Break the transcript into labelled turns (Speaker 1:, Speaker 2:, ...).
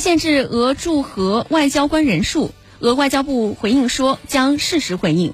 Speaker 1: 限制俄驻和外交官人数。俄外交部回应说，将适时回应。